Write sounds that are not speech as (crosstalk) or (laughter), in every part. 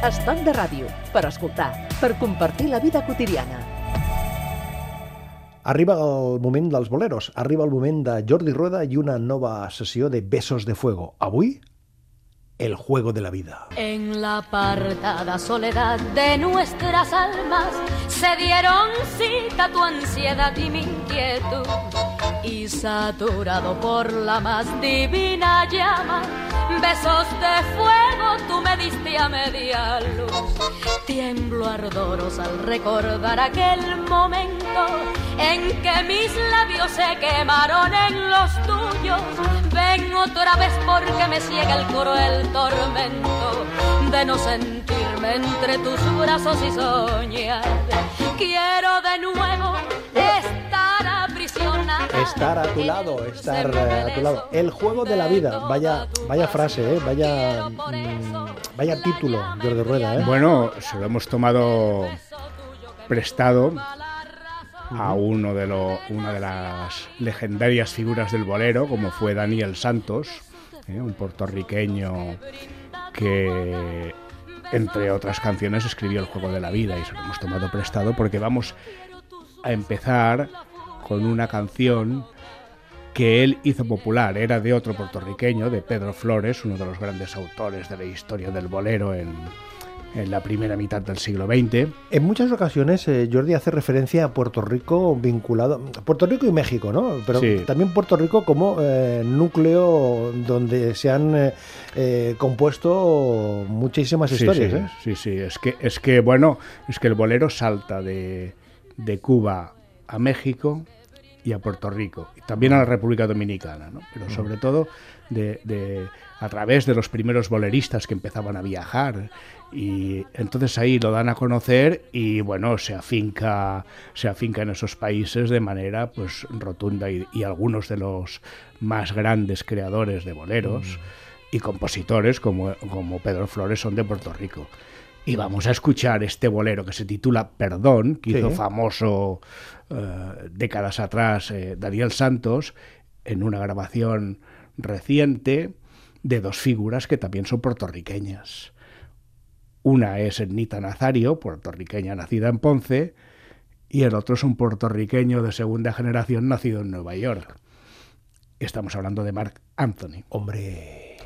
Estat de ràdio, per escoltar, per compartir la vida quotidiana. Arriba el moment dels boleros, arriba el moment de Jordi Rueda i una nova sessió de Besos de Fuego. Avui, el juego de la vida. En la apartada soledad de nuestras almas se dieron cita tu ansiedad y mi inquietud. Y saturado por la más divina llama, besos de fuego tú me diste a media luz. Tiemblo ardoros al recordar aquel momento en que mis labios se quemaron en los tuyos. Ven otra vez porque me ciega el coro el tormento de no sentirme entre tus brazos y soñar. Quiero de nuevo. Estar a tu lado, estar a tu lado. El juego de la vida. Vaya, vaya frase, ¿eh? vaya, mm, vaya título, Jordi Rueda. ¿eh? Bueno, se lo hemos tomado prestado a uno de lo, una de las legendarias figuras del bolero, como fue Daniel Santos, ¿eh? un puertorriqueño que, entre otras canciones, escribió El juego de la vida y se lo hemos tomado prestado porque vamos a empezar con una canción que él hizo popular. Era de otro puertorriqueño, de Pedro Flores, uno de los grandes autores de la historia del bolero en, en la primera mitad del siglo XX. En muchas ocasiones eh, Jordi hace referencia a Puerto Rico vinculado, Puerto Rico y México, ¿no? Pero Sí. también Puerto Rico como eh, núcleo donde se han eh, compuesto muchísimas Sí, historias. sí, ¿eh? sí, sí, es que, es que, bueno, es que el bolero salta de, de Cuba a México y a Puerto Rico, y también a la República Dominicana, ¿no? pero sobre todo de, de- a través de los primeros boleristas que empezaban a viajar, y entonces ahí lo dan a conocer y bueno, se afinca, se afinca en esos países de manera pues rotunda y, y algunos de los más grandes creadores de boleros y compositores como, como Pedro Flores son de Puerto Rico. Y vamos a escuchar este bolero que se titula Perdón, que Sí. hizo famoso eh, décadas atrás eh, Daniel Santos, en una grabación reciente de dos figuras que también son puertorriqueñas. Una es Nita Nazario, puertorriqueña nacida en Ponce, y el otro es un puertorriqueño de segunda generación nacido en Nueva York. Estamos hablando de Mark Anthony. Hombre.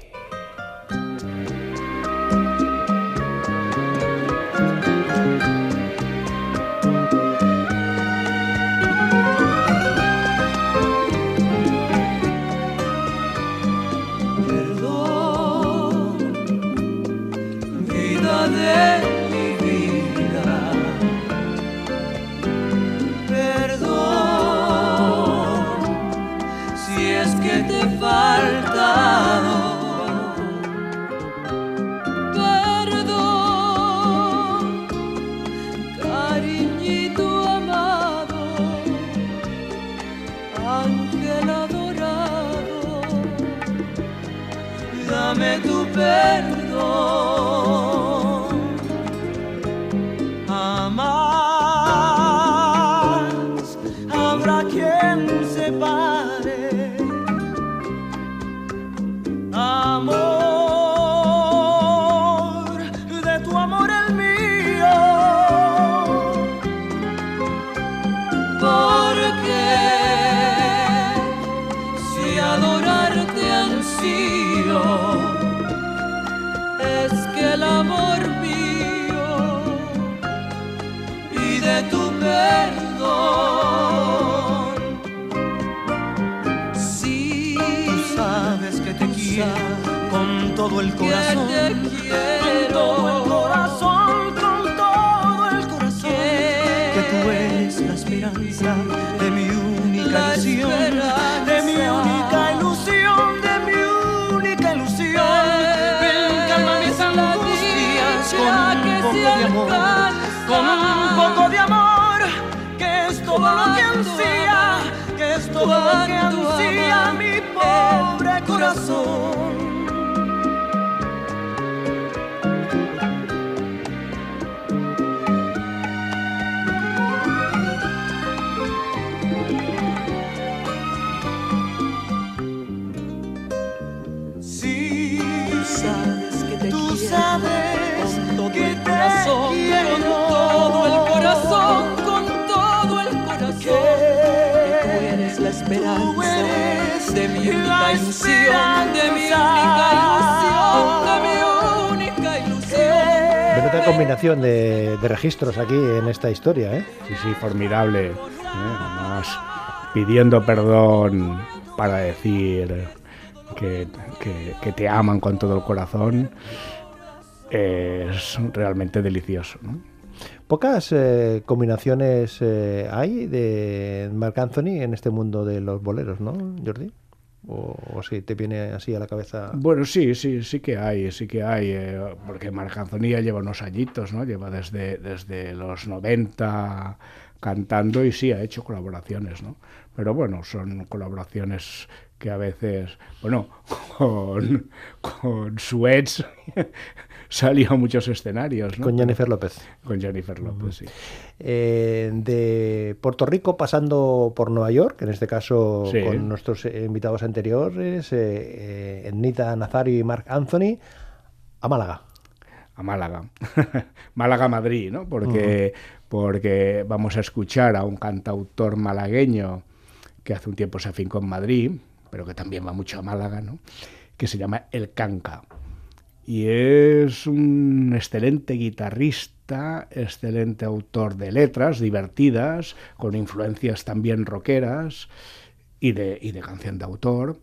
De, de registros aquí en esta historia, ¿eh? Sí, sí, formidable. ¿eh? Además, pidiendo perdón para decir que, que- que te aman con todo el corazón es realmente delicioso. ¿no? Pocas eh, combinaciones eh, hay de Marc Anthony en este mundo de los boleros, ¿no, Jordi? O, o si te viene así a la cabeza. Bueno, sí, sí, sí que hay, sí que hay, eh, porque Marc Anthony ya lleva unos añitos, ¿no? Lleva desde, desde los 90 cantando y sí, ha hecho colaboraciones, ¿no? Pero bueno, son colaboraciones que a veces, bueno, (laughs) con, con su ex salió a muchos escenarios, ¿no? Con Jennifer López. Con Jennifer López, sí. Eh, de Puerto Rico pasando por Nueva York, en este caso Sí. con nuestros eh, invitados anteriores, eh, eh, Ednita Nazario y Marc Anthony, a Málaga. a Málaga. (laughs) Málaga-Madrid, ¿no? Porque, porque vamos a escuchar a un cantautor malagueño que hace un tiempo se afincó en Madrid, pero que también va mucho a Málaga, ¿no? Que se llama El Canca. Y es un excelente guitarrista, excelente autor de letras divertidas, con influencias también rockeras y de, y de canción de autor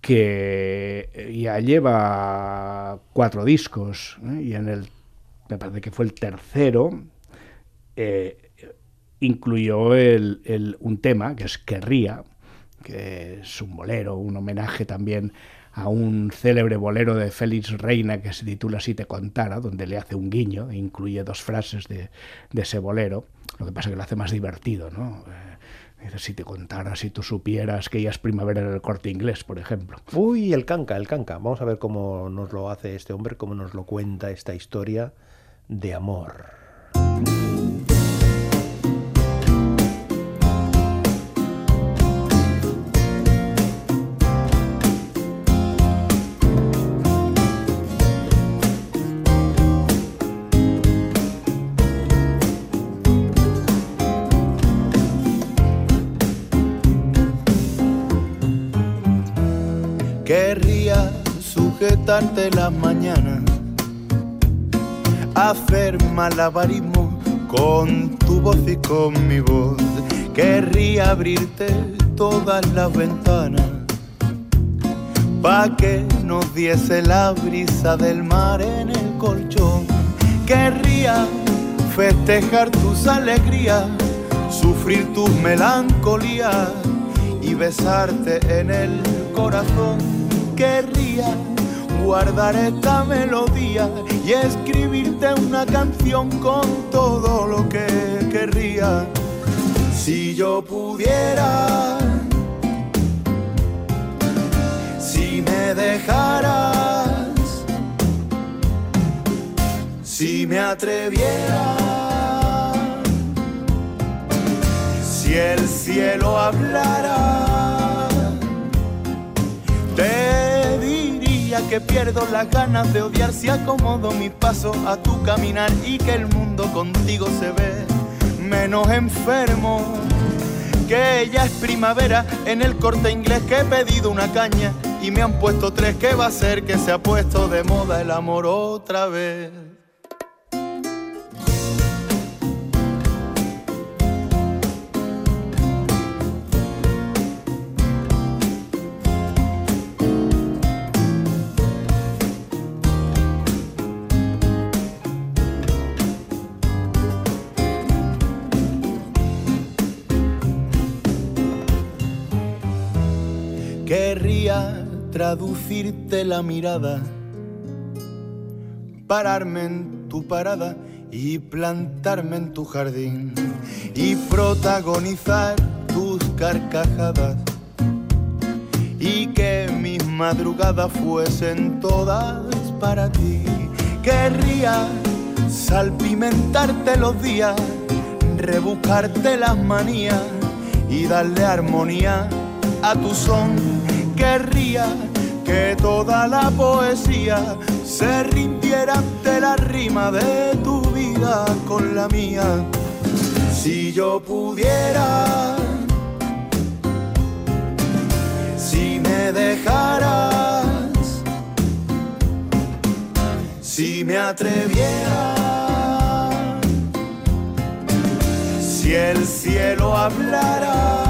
que ya lleva cuatro discos ¿eh? y en el me parece que fue el tercero eh, incluyó el, el- un tema que es Querría que es un bolero un homenaje también a un célebre bolero de Félix Reina que se titula Si te contara donde le hace un guiño e incluye dos frases de, ese bolero lo que pasa que lo hace más divertido ¿no? Eh, Dice, si te contara, si tú supieras que ya es primavera en el corte inglés, por ejemplo. Uy, el canca, el canca. Vamos a ver cómo nos lo hace este hombre, cómo nos lo cuenta esta historia de amor. Sujetarte las mañanas, hacer malabarismo con tu voz y con mi voz. Querría abrirte todas las ventanas, pa' que nos diese la brisa del mar en el colchón. Querría festejar tus alegrías, sufrir tus melancolías y besarte en el corazón. Querría guardar esta melodía y escribirte una canción con todo lo que querría. Si yo pudiera, si me dejaras, si me atreviera, si el cielo hablara, te pierdo las ganas de odiar si acomodo mi paso a tu caminar y que el mundo contigo se ve menos enfermo. Que ya es primavera en el corte inglés que he pedido una caña y me han puesto tres que va a ser que se ha puesto de moda el amor otra vez. Traducirte la mirada, pararme en tu parada y plantarme en tu jardín y protagonizar tus carcajadas y que mis madrugadas fuesen todas para ti. Querría salpimentarte los días, rebuscarte las manías y darle armonía a tu son. Querría que toda la poesía se rindiera ante la rima de tu vida con la mía. Si yo pudiera, si me dejaras, si me atreviera, si el cielo hablara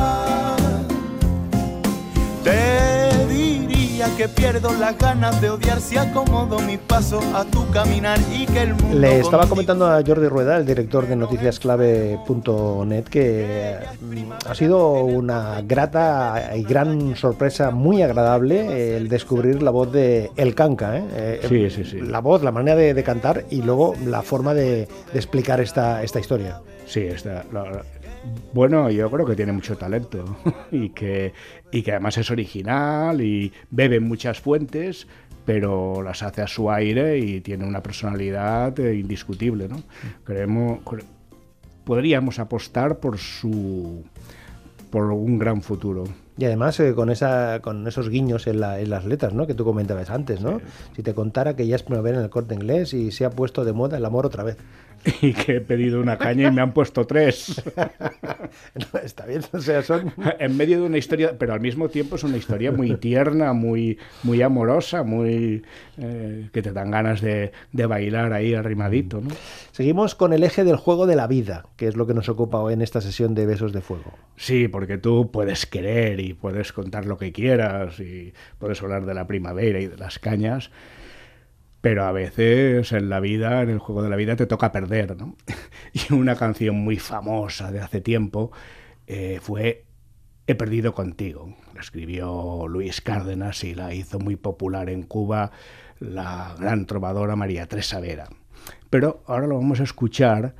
que pierdo las ganas de odiar si acomodo mi paso a tu caminar y que el mundo. Le estaba comentando a Jordi Rueda, el director de noticiasclave.net, que mm, ha sido una grata y gran sorpresa, muy agradable, eh, el descubrir la voz de El Canca. ¿eh? Eh, Sí, sí, sí. La voz, la manera de, de cantar y luego la forma de, de explicar esta, esta historia. Sí, la- bueno, yo creo que tiene mucho talento (laughs) y que, y que además es original y bebe muchas fuentes, pero las hace a su aire y tiene una personalidad eh, indiscutible, ¿no? Creemos, cre- podríamos apostar por su por un gran futuro. Y además eh, con esa con esos guiños en, la- en las letras, ¿no? Que tú comentabas antes, ¿no? Si te contara que ya es primavera en el corte inglés y se ha puesto de moda el amor otra vez. (laughs) Y que he pedido una caña y me han puesto tres. (laughs) No, Está bien, o sea, son... (laughs) en medio de una historia, pero al mismo tiempo es una historia muy tierna, muy, muy amorosa, muy eh, que te dan ganas de, de bailar ahí arrimadito, ¿no? Seguimos con el eje del juego de la vida, que es lo que nos ocupa hoy en esta sesión de Besos de Fuego. Sí, porque tú puedes querer y puedes contar lo que quieras y puedes hablar de la primavera y de las cañas, pero a veces en la vida, en el juego de la vida, te toca perder, ¿no? (laughs) Y una canción muy famosa de hace tiempo eh, fue He perdido contigo. La escribió Luis Cárdenas y la hizo muy popular en Cuba la gran trovadora María Teresa Vera. Pero ahora lo vamos a escuchar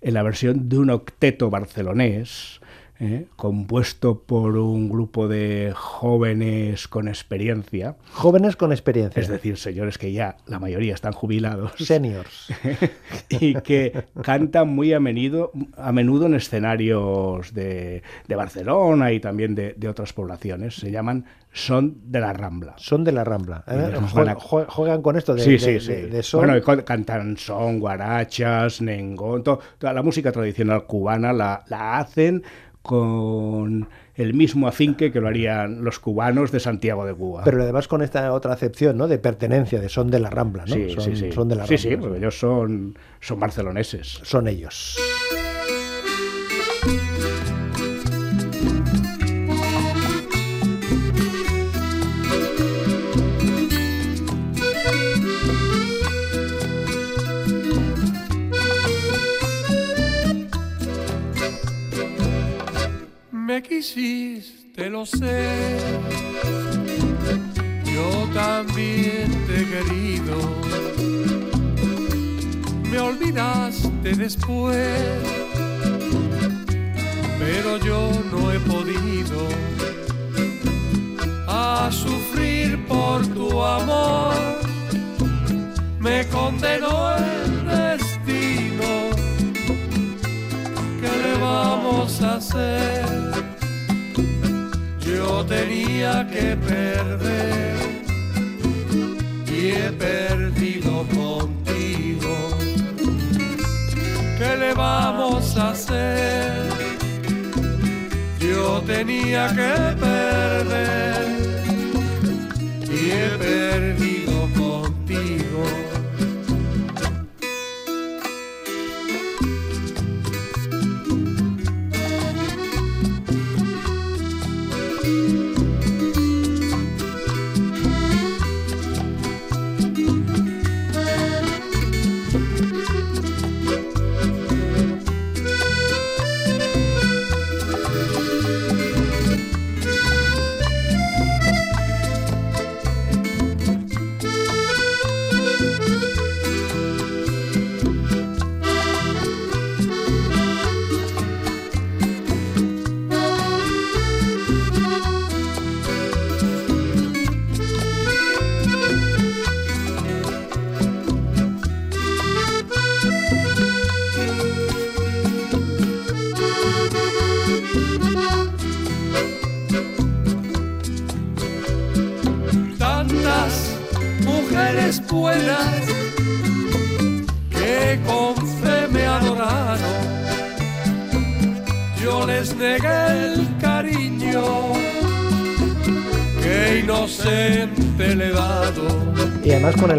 en la versión de un octeto barcelonés, ¿eh? compuesto por un grupo de jóvenes con experiencia, Jóvenes con experiencia. es decir, señores que ya la mayoría están jubilados Seniors. (laughs) y que cantan muy a menudo, a menudo en escenarios de, de Barcelona y también de, de otras poblaciones. Se llaman Son de la Rambla. Son de la Rambla. ¿eh? Juegan con esto de, sí, sí, sí. de son. Bueno, cantan son, guarachas, nengón, to- toda la música tradicional cubana la, la hacen con el mismo afinque que lo harían los cubanos de Santiago de Cuba. Pero además con esta otra acepción, ¿no? De pertenencia, de son de la Rambla, ¿no? sí, son, sí, sí. son de la sí, Rambla. sí, porque ellos son, son barceloneses. Son ellos. Pero yo no he podido sufrir por tu amor. Me condenó el destino. ¿Qué le vamos a hacer? Yo tenía que perder y he perdido hacer? Yo tenía que perder y he perdido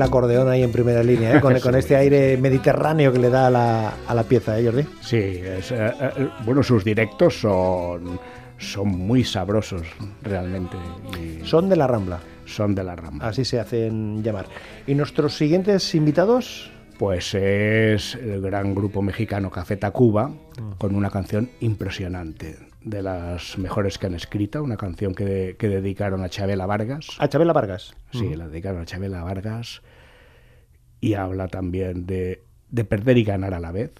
acordeón ahí en primera línea, ¿eh? con, (laughs) con este aire mediterráneo que le da a la, a la pieza, ¿eh, Jordi? Sí, es, eh, eh, bueno, sus directos son, son muy sabrosos realmente. y Son de la Rambla, son de la rama. así se hacen llamar. ¿Y nuestros siguientes invitados? Pues es el gran grupo mexicano Café Tacuba con una canción impresionante, de las mejores que han escrito, una canción que, que dedicaron a Chabela Vargas. A Chabela Vargas. Sí, la dedicaron a Chabela Vargas y habla también de, de perder y ganar a la vez,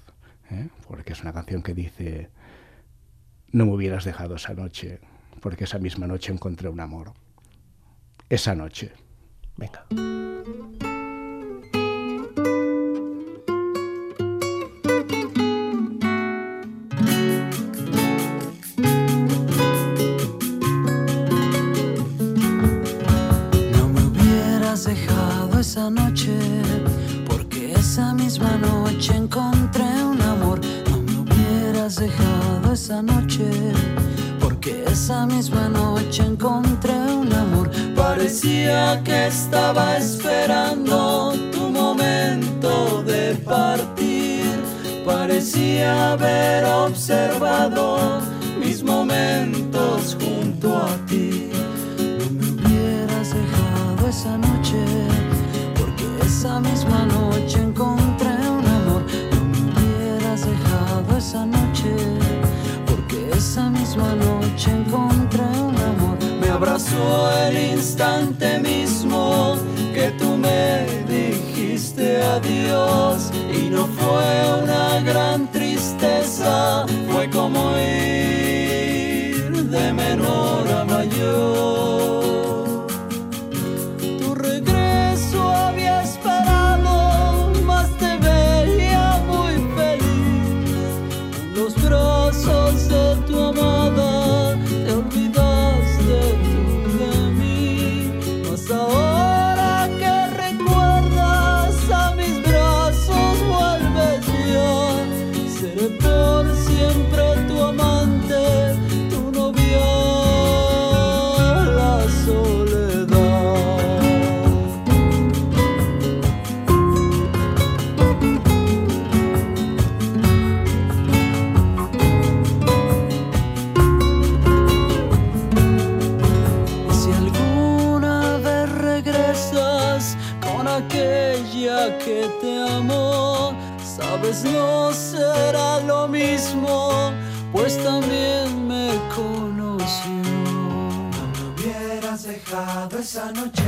¿eh? porque es una canción que dice, no me hubieras dejado esa noche, porque esa misma noche encontré un amor. Esa noche. Venga. No me hubieras dejado esa noche, misma noche encontré un amor. No me hubieras dejado esa noche, porque esa misma noche encontré un amor. Parecía que estaba esperando tu momento de partir. Parecía haber observado mis momentos esa misma noche encontré un amor. No me hubieras dejado esa noche, porque esa misma noche encontré un amor. Me abrazó el instante mismo esa noche,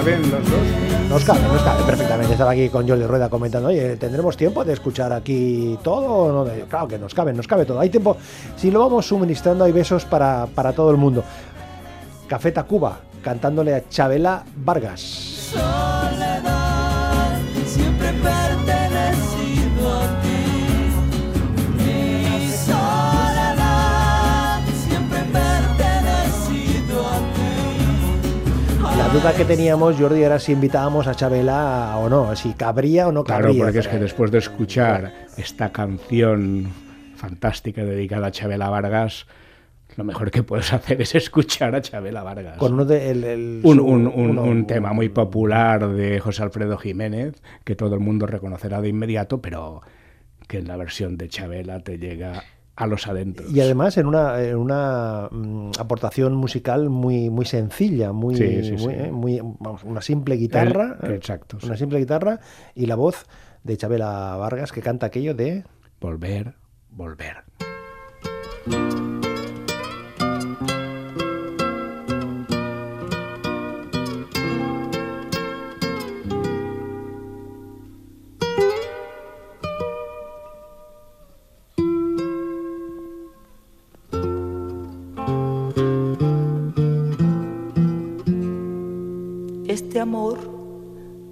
¿Caben los dos? Nos cabe, nos cabe perfectamente. Estaba aquí con Jordi Rueda comentando, oye, ¿tendremos tiempo de escuchar aquí todo? no? Claro que nos cabe, nos cabe todo. Hay tiempo, si lo vamos suministrando, hay besos para, para todo el mundo. Café Tacuba, cantándole a Chabela Vargas. soledad, duda que teníamos, Jordi, era si invitábamos a Chabela o no, si cabría o no Claro, cabría. porque es que después de escuchar esta canción fantástica dedicada a Chabela Vargas, lo mejor que puedes hacer es escuchar a Chabela Vargas. Con uno de, el- el- un, un- un- uno- un tema muy popular de José Alfredo Jiménez, que todo el mundo reconocerá de inmediato, pero que en la versión de Chabela te llega a los adentros. Y además en una, en una mm, aportación musical muy, muy sencilla, muy, Sí, sí, sí. muy, eh, muy- vamos, una simple guitarra, El- eh, exacto, una simple guitarra y la voz de Chabela Vargas que canta aquello de Volver, volver.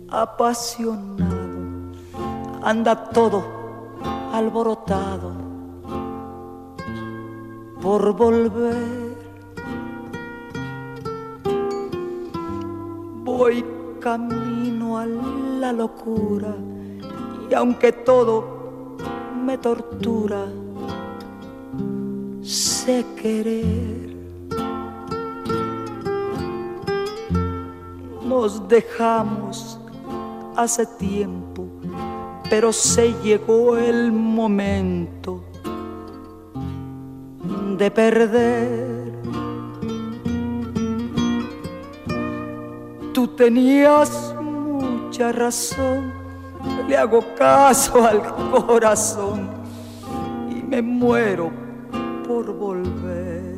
Apasionado, anda todo alborotado por volver. Voy camino a la locura y aunque todo me tortura, sé querer. Nos dejamos hace tiempo, pero se llegó el momento de perder. Tú tenías mucha razón, le hago caso (laughs) al corazón y me muero por volver.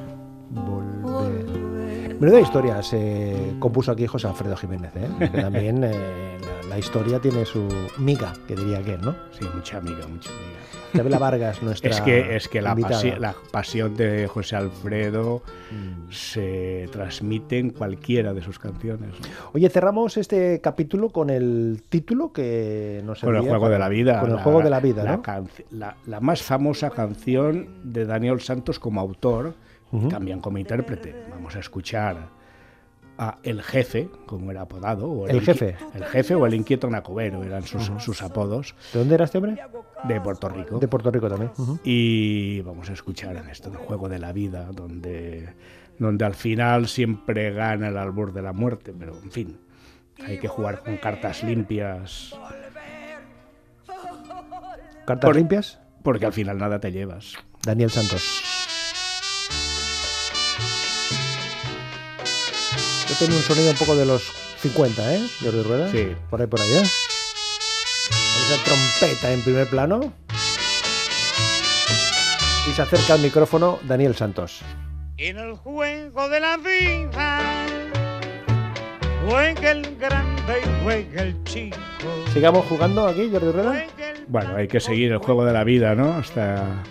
Menuda historia se compuso aquí José Alfredo Jiménez, ¿eh? Que también eh, la, la historia tiene su miga, que diría que, ¿no? Sí, mucha amiga, mucha amiga. Isabela Vargas, nuestra Es que, es que la, invitada. pasi- la pasión de José Alfredo Mm. se transmite en cualquiera de sus canciones. ¿no? Oye, cerramos este capítulo con el título que nos Con el juego para- de la vida. Con el la- juego de la vida, la más famosa canción de Daniel Santos como autor, Ujú. también como intérprete. Vamos a escuchar a El Jefe, como era apodado. o El Jefe. El Jefe o el Inquieto Nacobero eran sus, sus apodos ¿De dónde era este hombre? de Puerto Rico. De Puerto Rico también. Y vamos a escuchar en esto el juego de la vida, donde, donde al final siempre gana el albur de la muerte, pero en fin, hay que jugar con cartas limpias, ¿Cartas Por- limpias? porque al final nada te llevas. Daniel Santos. Tengo un sonido un poco de los 50, ¿eh? Jordi Rueda. Sí. Por ahí, por ahí, ¿eh? Con esa trompeta en primer plano. Y se acerca al micrófono Daniel Santos. En el juego de la vida juega el grande y juega el chico. Sigamos jugando aquí, Jordi Rueda. Bueno, hay que seguir el juego de la vida, ¿no? Hasta,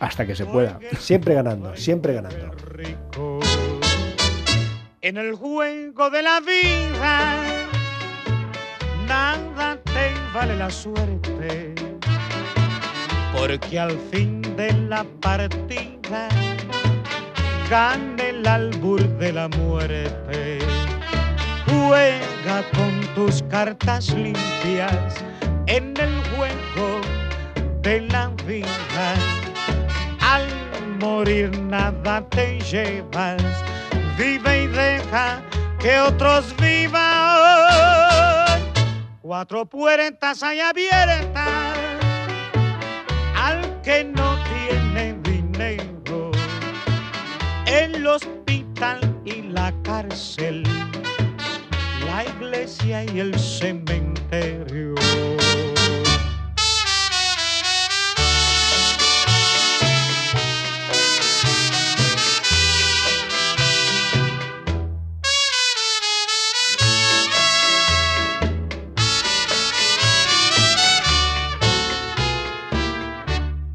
hasta que se pueda. Siempre ganando, siempre ganando. En el juego de la vida nada te vale la suerte, porque al fin de la partida gana el albur de la muerte. Juega con tus cartas limpias en el juego de la vida. Al morir nada te llevas, vive y deja que otros vivan. Cuatro puertas hay abiertas al que no tiene dinero, el hospital y la cárcel, la iglesia y el cementerio.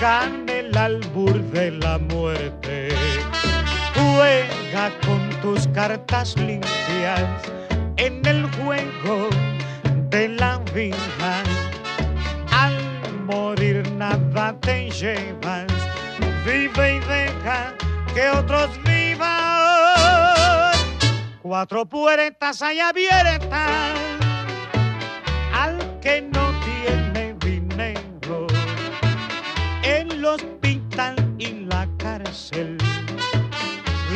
gana el albur de la muerte. Juega con tus cartas limpias en el juego de la vida. Al morir nada te llevas, vive y deja que otros vivan. cuatro puertas hay abiertas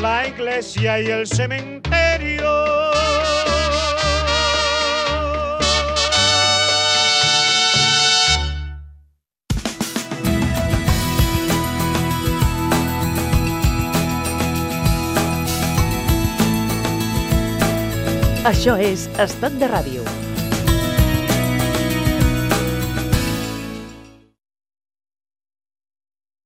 la iglesia y el cementerio. Això és Estat de Ràdio,